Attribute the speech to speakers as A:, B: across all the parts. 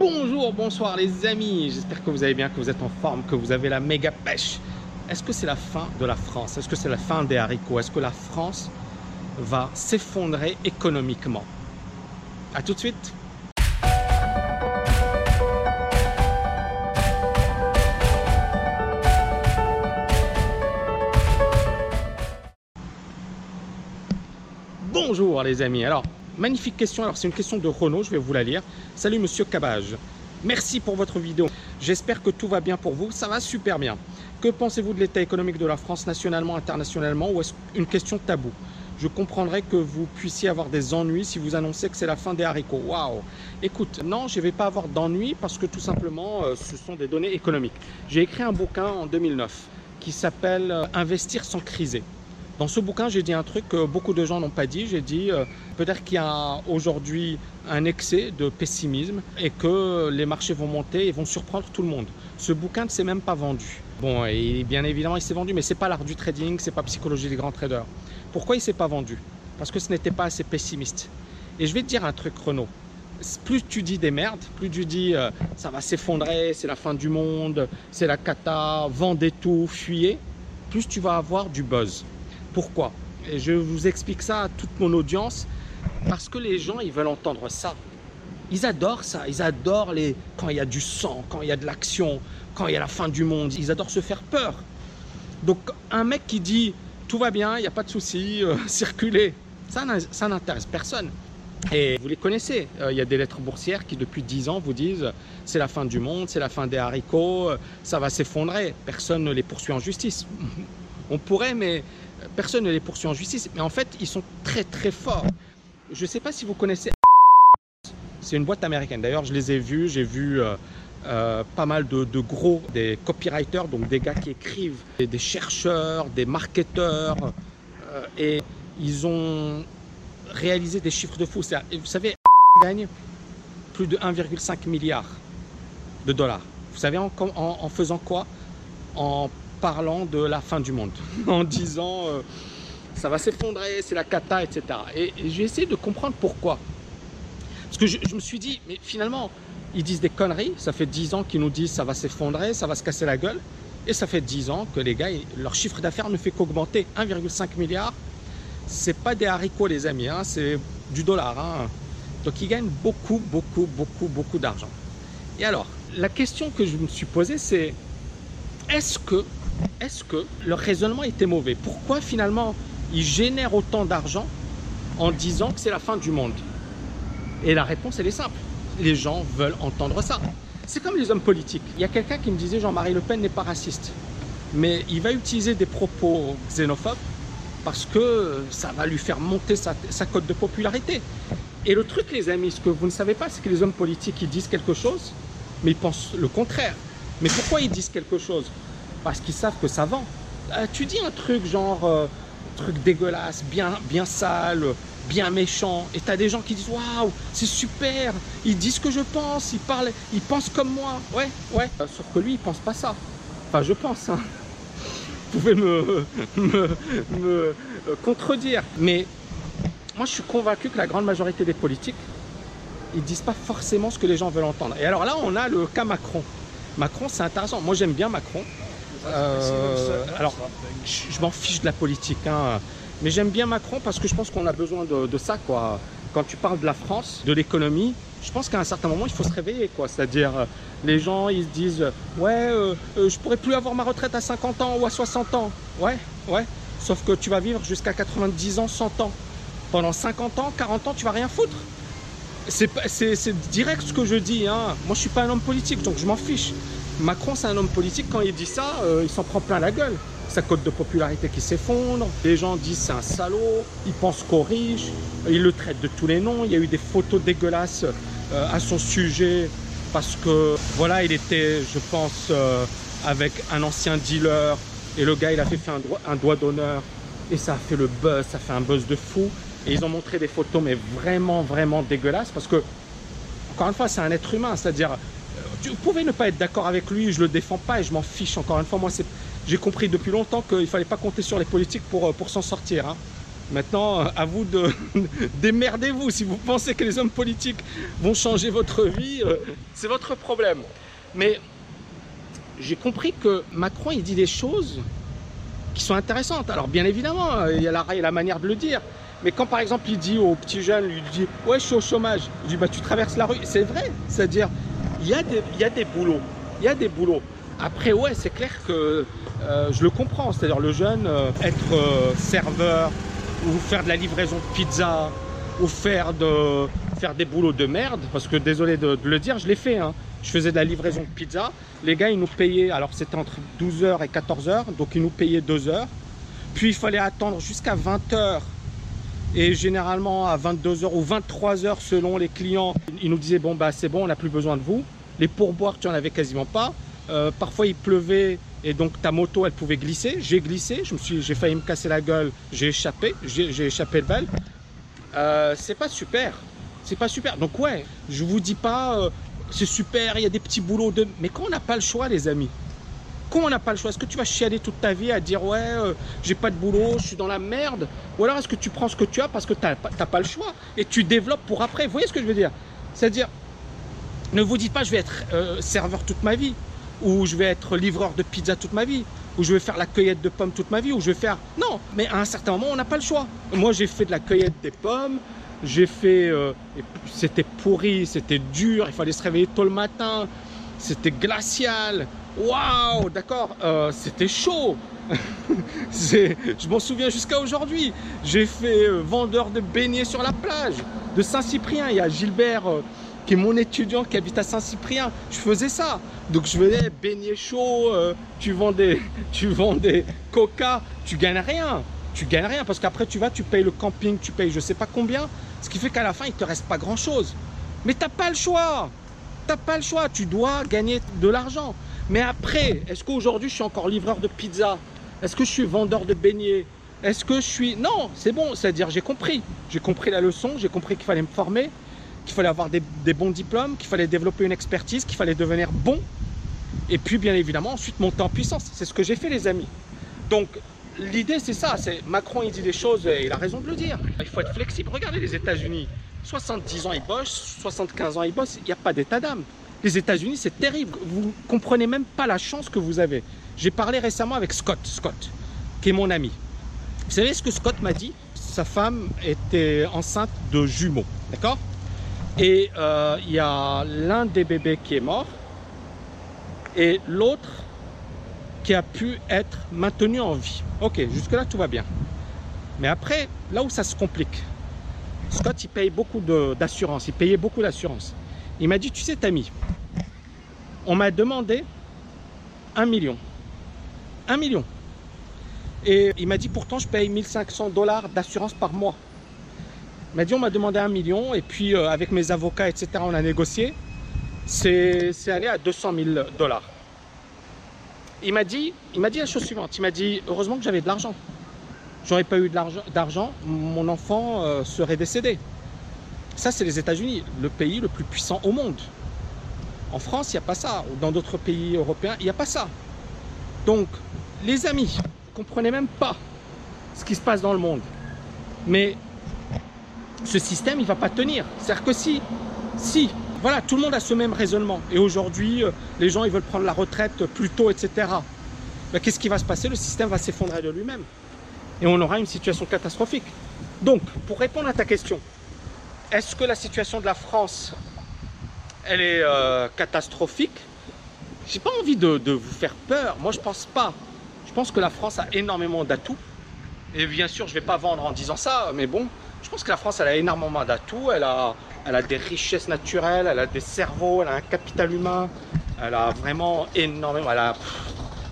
A: Bonjour, bonsoir les amis, j'espère que vous allez bien, que vous êtes en forme, que vous avez la méga pêche. Est-ce que c'est la fin de la France? Est-ce que c'est la fin des haricots? Est-ce que la France va s'effondrer économiquement? A tout de suite. Bonjour les amis, alors magnifique question, alors c'est une question de Renault, je vais vous la lire. Salut monsieur Cabage, merci pour votre vidéo, j'espère que tout va bien pour vous, ça va super bien. Que pensez-vous de l'état économique de la France nationalement, internationalement ou est-ce une question taboue? Je comprendrais que vous puissiez avoir des ennuis si vous annoncez que c'est la fin des haricots. Waouh Écoute, non, je ne vais pas avoir d'ennuis parce que tout simplement, euh, ce sont des données économiques. J'ai écrit un bouquin en 2009 qui s'appelle euh, Investir sans criser. Dans ce bouquin, j'ai dit un truc que beaucoup de gens n'ont pas dit. J'ai dit euh, peut-être qu'il y a aujourd'hui un excès de pessimisme et que les marchés vont monter et vont surprendre tout le monde. Ce bouquin ne s'est même pas vendu. Bon, et bien évidemment, il s'est vendu, mais c'est pas l'art du trading, c'est pas psychologie des grands traders. Pourquoi il s'est pas vendu? Parce que ce n'était pas assez pessimiste. Et je vais te dire un truc, Renaud. Plus tu dis des merdes, plus tu dis euh, ça va s'effondrer, c'est la fin du monde, c'est la cata, vendez tout, fuyez, plus tu vas avoir du buzz. Pourquoi? Et je vous explique ça à toute mon audience parce que les gens, ils veulent entendre ça. Ils adorent ça, ils adorent les quand il y a du sang, quand il y a de l'action, quand il y a la fin du monde, ils adorent se faire peur. Donc un mec qui dit tout va bien, il n'y a pas de souci, euh, circulez, ça, n'intéresse personne. Et vous les connaissez, euh, il y a des lettres boursières qui depuis 10 ans vous disent c'est la fin du monde, c'est la fin des haricots, euh, ça va s'effondrer, personne ne les poursuit en justice. On pourrait, mais personne ne les poursuit en justice. Mais en fait, ils sont très très forts. Je ne sais pas si vous connaissez. C'est une boîte américaine. D'ailleurs, je les ai vus. J'ai vu euh, euh, pas mal de, gros, des copywriters, donc des gars qui écrivent, des, chercheurs, des marketeurs. Euh, et ils ont réalisé des chiffres de fou. Vous savez, gagne plus de 1,5 milliard de dollars. Vous savez en, faisant quoi? Parlant de la fin du monde, en disant euh, ça va s'effondrer, c'est la cata, etc. Et, j'ai essayé de comprendre pourquoi. Parce que je, me suis dit, mais finalement, ils disent des conneries, ça fait 10 ans qu'ils nous disent ça va s'effondrer, ça va se casser la gueule, et ça fait 10 ans que les gars, leur chiffre d'affaires ne fait qu'augmenter 1,5 milliard. C'est pas des haricots les amis, hein, c'est du dollar. Hein. Donc ils gagnent beaucoup, beaucoup, beaucoup, beaucoup d'argent. Et alors, la question que je me suis posée, c'est est-ce que est-ce que leur raisonnement était mauvais? Pourquoi finalement ils génèrent autant d'argent en disant que c'est la fin du monde? Et la réponse, elle est simple. Les gens veulent entendre ça. C'est comme les hommes politiques. Il y a quelqu'un qui me disait Jean-Marie Le Pen n'est pas raciste. Mais il va utiliser des propos xénophobes parce que ça va lui faire monter sa, cote de popularité. Et le truc, les amis, ce que vous ne savez pas, c'est que les hommes politiques, ils disent quelque chose, mais ils pensent le contraire. Mais pourquoi ils disent quelque chose? Parce qu'ils savent que ça vend. Euh, tu dis un truc genre, euh, truc dégueulasse, bien, bien sale, bien méchant, et tu as des gens qui disent waouh, c'est super, ils disent ce que je pense, ils parlent, ils pensent comme moi. Ouais, ouais. Euh, sauf que lui, il pense pas ça. Enfin, je pense. Hein. Vous pouvez me contredire. Mais moi, je suis convaincu que la grande majorité des politiques, ils disent pas forcément ce que les gens veulent entendre. Et alors là, on a le cas Macron. Macron, c'est intéressant. Moi, j'aime bien Macron. Euh, alors, je, m'en fiche de la politique, hein. mais j'aime bien Macron parce que je pense qu'on a besoin de, ça, quoi. Quand tu parles de la France, de l'économie, je pense qu'à un certain moment, il faut se réveiller, quoi. C'est-à-dire, euh, les gens, ils se disent, ouais, euh, je pourrais plus avoir ma retraite à 50 ans ou à 60 ans. Ouais, ouais. Sauf que tu vas vivre jusqu'à 90 ans, 100 ans. Pendant 50 ans, 40 ans, tu vas rien foutre. C'est direct ce que je dis. Hein. Moi, je suis pas un homme politique, donc je m'en fiche. Macron, c'est un homme politique, quand il dit ça, euh, il s'en prend plein la gueule. Sa cote de popularité qui s'effondre, les gens disent c'est un salaud, il pense qu'aux riches, il le traite de tous les noms, il y a eu des photos dégueulasses euh, à son sujet parce que voilà, il était, je pense, euh, avec un ancien dealer et le gars, il a fait, un, un doigt d'honneur et ça a fait le buzz, ça a fait un buzz de fou. Et ils ont montré des photos, mais vraiment, vraiment dégueulasses parce que, encore une fois, c'est un être humain, c'est-à-dire vous pouvez ne pas être d'accord avec lui, je le défends pas et je m'en fiche. Encore une fois, moi, j'ai compris depuis longtemps qu'il fallait pas compter sur les politiques pour, euh, pour s'en sortir. Hein. Maintenant, à vous de démerdez-vous. Si vous pensez que les hommes politiques vont changer votre vie, euh, c'est votre problème. Mais j'ai compris que Macron, il dit des choses qui sont intéressantes. Alors bien évidemment, il y a la, manière de le dire. Mais quand par exemple il dit aux petits jeunes, il dit ouais je suis au chômage, je dis bah tu traverses la rue, c'est vrai, c'est-à-dire il y, a des, boulots, il y a des boulots. Après ouais c'est clair que euh, je le comprends, c'est-à-dire le jeune, euh, être euh, serveur ou faire de la livraison de pizza ou faire, de, faire des boulots de merde, parce que désolé de, de le dire, je l'ai fait, hein. je faisais de la livraison de pizza, les gars ils nous payaient, alors c'était entre 12h et 14h, donc ils nous payaient 2 heures, puis il fallait attendre jusqu'à 20h et généralement à 22h ou 23h selon les clients, ils nous disaient bon bah c'est bon, on n'a plus besoin de vous. Les pourboires, tu en avais quasiment pas. Euh, parfois il pleuvait et donc ta moto elle pouvait glisser. J'ai glissé, j'ai failli me casser la gueule, j'ai échappé, j'ai échappé le bal. Euh, c'est pas super, c'est pas super. Donc ouais, je vous dis pas euh, c'est super, il y a des petits boulots de, mais quand on n'a pas le choix les amis, quand on n'a pas le choix, est-ce que tu vas chialer toute ta vie à dire ouais, euh, j'ai pas de boulot, je suis dans la merde? Ou alors est-ce que tu prends ce que tu as parce que tu n'as pas le choix et tu développes pour après? Vous voyez ce que je veux dire? C'est-à-dire, ne vous dites pas je vais être euh, serveur toute ma vie, ou je vais être livreur de pizza toute ma vie, ou je vais faire la cueillette de pommes toute ma vie, ou je vais faire... Non, mais à un certain moment, on n'a pas le choix. Moi, j'ai fait de la cueillette des pommes, j'ai fait... euh, c'était pourri, c'était dur, il fallait se réveiller tôt le matin, c'était glacial. Waouh, d'accord, euh, c'était chaud. Je m'en souviens jusqu'à aujourd'hui. J'ai fait euh, vendeur de beignets sur la plage de Saint-Cyprien. Il y a Gilbert euh, qui est mon étudiant qui habite à Saint-Cyprien. Je faisais ça. Donc je venais beignets chauds, euh, tu vends des tu coca, tu gagnes rien. Tu gagnes rien parce qu'après tu vas, tu payes le camping, tu payes je sais pas combien, ce qui fait qu'à la fin il te reste pas grand-chose. Mais t'as pas le choix. T'as pas le choix, tu dois gagner de l'argent. Mais après, est-ce qu'aujourd'hui je suis encore livreur de pizza? Est-ce que je suis vendeur de beignets? Est-ce que je suis... Non, c'est bon, c'est-à-dire j'ai compris. J'ai compris la leçon, j'ai compris qu'il fallait me former, qu'il fallait avoir des, bons diplômes, qu'il fallait développer une expertise, qu'il fallait devenir bon. Et puis bien évidemment ensuite monter en puissance. C'est ce que j'ai fait les amis. Donc l'idée c'est ça, c'est Macron il dit des choses et il a raison de le dire. Il faut être flexible. Regardez les États-Unis. 70 ans ils bossent, 75 ans ils bossent, il n'y a pas d'état d'âme. Les États-Unis, c'est terrible. Vous comprenez même pas la chance que vous avez. J'ai parlé récemment avec Scott, Scott, qui est mon ami. Vous savez ce que Scott m'a dit? Sa femme était enceinte de jumeaux, d'accord? Et euh, il y a l'un des bébés qui est mort et l'autre qui a pu être maintenu en vie. Ok, jusque-là tout va bien. Mais après, là où ça se complique, Scott il paye beaucoup d'assurance, il payait beaucoup d'assurance. Il m'a dit, tu sais Tammy, on m'a demandé un million. Un million. Et il m'a dit, pourtant je paye 1500 dollars d'assurance par mois. Il m'a dit, on m'a demandé un million et puis euh, avec mes avocats, etc., on a négocié. C'est allé à 200 000 dollars. Il m'a dit, il dit la chose suivante. Il m'a dit, heureusement que j'avais de l'argent. J'aurais pas eu d'argent, mon enfant euh, serait décédé. Ça, c'est les États-Unis, le pays le plus puissant au monde. En France, il n'y a pas ça. Dans d'autres pays européens, il n'y a pas ça. Donc, les amis, vous comprenez même pas ce qui se passe dans le monde. Mais ce système, il va pas tenir. C'est-à-dire que si, si, voilà, tout le monde a ce même raisonnement. Et aujourd'hui, euh, les gens, ils veulent prendre la retraite plus tôt, etc. Ben, Qu'est-ce qui va se passer? Le système va s'effondrer de lui-même. Et on aura une situation catastrophique. Donc, pour répondre à ta question, est-ce que la situation de la France, elle est euh, catastrophique? J'ai pas envie de, vous faire peur. Moi, je pense pas. Je pense que la France a énormément d'atouts. Et bien sûr, je vais pas vendre en disant ça, mais bon, je pense que la France, a énormément d'atouts. Elle a, des richesses naturelles, elle a des cerveaux, elle a un capital humain. Elle a vraiment énormément. Elle a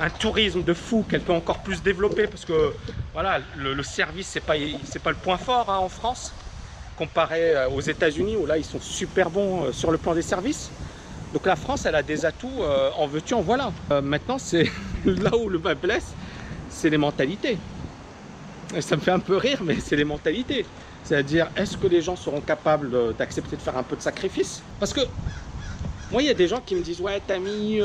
A: un tourisme de fou qu'elle peut encore plus développer parce que voilà, le, service, c'est pas, pas le point fort hein, en France comparé euh, aux États-Unis où là ils sont super bons euh, sur le plan des services. Donc la France, elle a des atouts, euh, en veux-tu, en voilà. Maintenant, c'est là où le bas blesse, c'est les mentalités. Ça me fait un peu rire, mais c'est les mentalités. C'est-à-dire, est-ce que les gens seront capables d'accepter de faire un peu de sacrifice? Parce que Moi, il y a des gens qui me disent Ouais, t'as mis,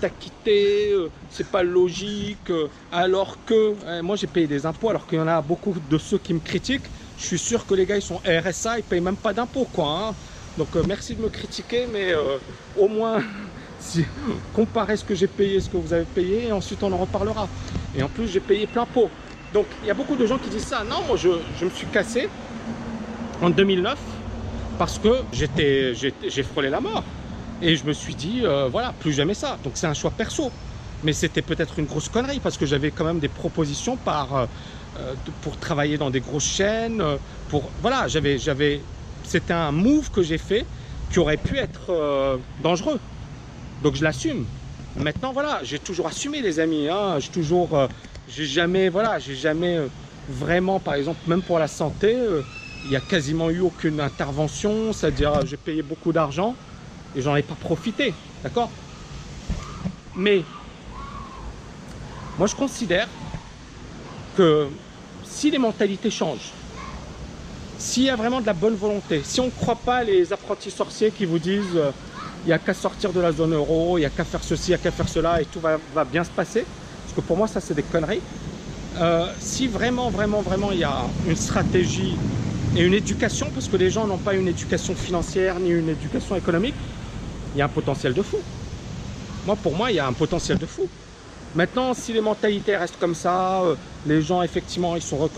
A: t'as quitté, c'est pas logique. alors que moi, j'ai payé des impôts, alors qu'il y en a beaucoup de ceux qui me critiquent. Je suis sûr que les gars, ils sont RSA, ils payent même pas d'impôts, quoi. Hein. Donc, merci de me critiquer, mais au moins, comparez ce que j'ai payé ce que vous avez payé, et ensuite on en reparlera. Et en plus, j'ai payé plein pot. Donc, il y a beaucoup de gens qui disent ça. Non, moi, je, je me suis cassé en 2009 parce que j'ai frôlé la mort. Et je me suis dit, euh, voilà, plus jamais ça. Donc c'est un choix perso. Mais c'était peut-être une grosse connerie parce que j'avais quand même des propositions euh, euh, pour travailler dans des grosses chaînes. Pour, voilà, j'avais, j'avais, c'était un move que j'ai fait qui aurait pu être dangereux. Donc je l'assume. Maintenant, voilà, j'ai toujours assumé, les amis. Hein. j'ai toujours, j'ai jamais, voilà, j'ai jamais vraiment, par exemple, même pour la santé, il n'y a quasiment eu aucune intervention. C'est-à-dire, j'ai payé beaucoup d'argent et j'en ai pas profité, d'accord? Mais moi je considère que si les mentalités changent, s'il y a vraiment de la bonne volonté, si on ne croit pas les apprentis sorciers qui vous disent euh, il n'y a qu'à sortir de la zone euro, il n'y a qu'à faire ceci, il n'y a qu'à faire cela et tout va, bien se passer, parce que pour moi ça c'est des conneries. Euh, si vraiment, vraiment, vraiment il y a une stratégie et une éducation, parce que les gens n'ont pas une éducation financière ni une éducation économique, il y a un potentiel de fou. Moi, pour moi, il y a un potentiel de fou. Maintenant, si les mentalités restent comme ça, euh, les gens, effectivement, ils sont...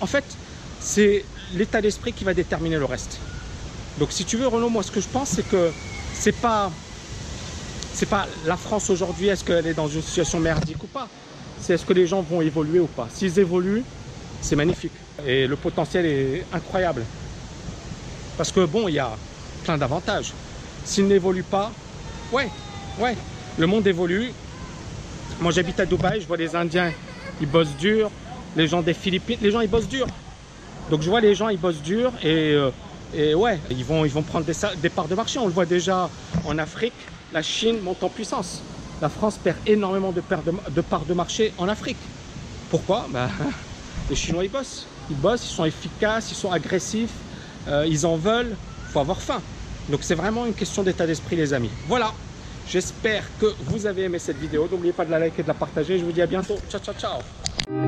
A: En fait, c'est l'état d'esprit qui va déterminer le reste. Donc, si tu veux, Renaud, moi, ce que je pense, c'est que c'est pas... C'est pas la France aujourd'hui, est-ce qu'elle est dans une situation merdique ou pas? C'est est-ce que les gens vont évoluer ou pas? S'ils évoluent, c'est magnifique. Et le potentiel est incroyable. Parce que bon, il y a plein d'avantages. S'il n'évolue pas, ouais, ouais, le monde évolue. Moi j'habite à Dubaï, je vois les Indiens, ils bossent dur. Les gens des Philippines, les gens ils bossent dur. Donc je vois les gens ils bossent dur et, euh, ouais, ils vont, ils vont prendre des, parts de marché. On le voit déjà en Afrique, la Chine monte en puissance. La France perd énormément de, de, parts de marché en Afrique. Pourquoi? Bah, Les Chinois ils bossent. Ils bossent, ils sont efficaces, ils sont agressifs, euh, ils en veulent. Il faut avoir faim. Donc c'est vraiment une question d'état d'esprit les amis. Voilà, j'espère que vous avez aimé cette vidéo. N'oubliez pas de la liker et de la partager. Je vous dis à bientôt. Ciao, ciao, ciao.